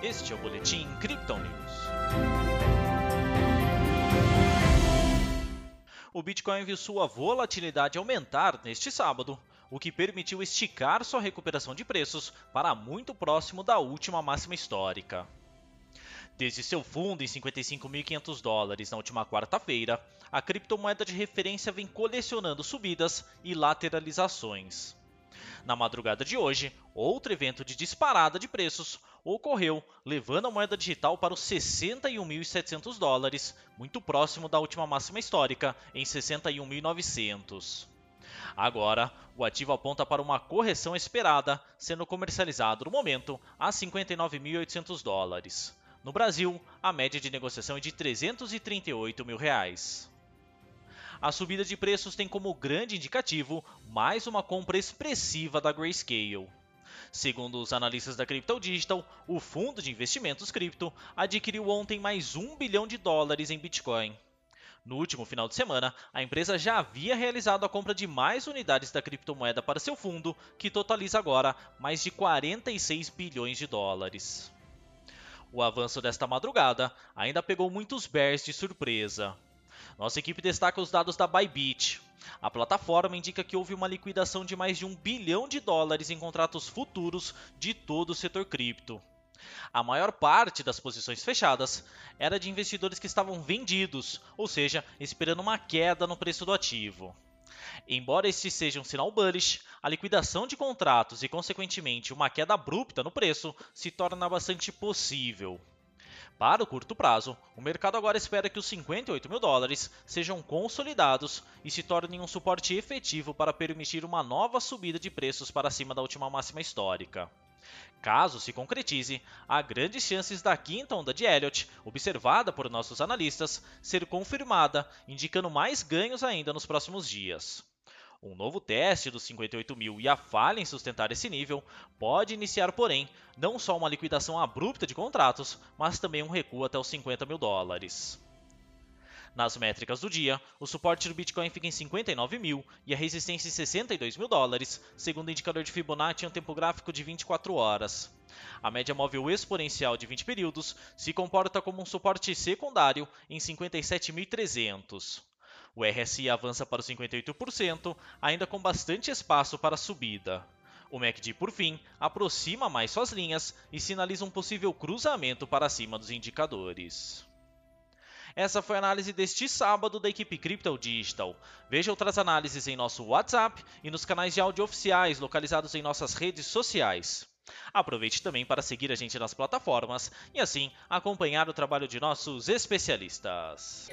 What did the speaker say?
Este é o Boletim Crypto News. O Bitcoin viu sua volatilidade aumentar neste sábado, o que permitiu esticar sua recuperação de preços para muito próximo da última máxima histórica. Desde seu fundo em 55.500 dólares na última quarta-feira, a criptomoeda de referência vem colecionando subidas e lateralizações. Na madrugada de hoje, outro evento de disparada de preços ocorreu, levando a moeda digital para os 61.700 dólares, muito próximo da última máxima histórica, em 61.900. Agora, o ativo aponta para uma correção esperada, sendo comercializado no momento a 59.800 dólares. No Brasil, a média de negociação é de 338 mil reais. A subida de preços tem como grande indicativo mais uma compra expressiva da Grayscale. Segundo os analistas da Crypto Digital, o fundo de investimentos cripto adquiriu ontem mais 1 bilhão de dólares em Bitcoin. No último final de semana, a empresa já havia realizado a compra de mais unidades da criptomoeda para seu fundo, que totaliza agora mais de 46 bilhões de dólares. O avanço desta madrugada ainda pegou muitos bears de surpresa. Nossa equipe destaca os dados da Bybit. A plataforma indica que houve uma liquidação de mais de um bilhão de dólares em contratos futuros de todo o setor cripto. A maior parte das posições fechadas era de investidores que estavam vendidos, ou seja, esperando uma queda no preço do ativo. Embora este seja um sinal bullish, a liquidação de contratos e, consequentemente, uma queda abrupta no preço se torna bastante possível. Para o curto prazo, o mercado agora espera que os 58 mil dólares sejam consolidados e se tornem um suporte efetivo para permitir uma nova subida de preços para cima da última máxima histórica. Caso se concretize, há grandes chances da quinta onda de Elliott, observada por nossos analistas, ser confirmada, indicando mais ganhos ainda nos próximos dias. Um novo teste dos 58 mil e a falha em sustentar esse nível pode iniciar, porém, não só uma liquidação abrupta de contratos, mas também um recuo até os 50 mil dólares. Nas métricas do dia, o suporte do Bitcoin fica em 59 mil e a resistência em 62 mil dólares, segundo o indicador de Fibonacci em um tempo gráfico de 24 horas. A média móvel exponencial de 20 períodos se comporta como um suporte secundário em 57.300. O RSI avança para os 58%, ainda com bastante espaço para subida. O MACD, por fim, aproxima mais suas linhas e sinaliza um possível cruzamento para cima dos indicadores. Essa foi a análise deste sábado da equipe Crypto Digital. Veja outras análises em nosso WhatsApp e nos canais de áudio oficiais localizados em nossas redes sociais. Aproveite também para seguir a gente nas plataformas e assim acompanhar o trabalho de nossos especialistas.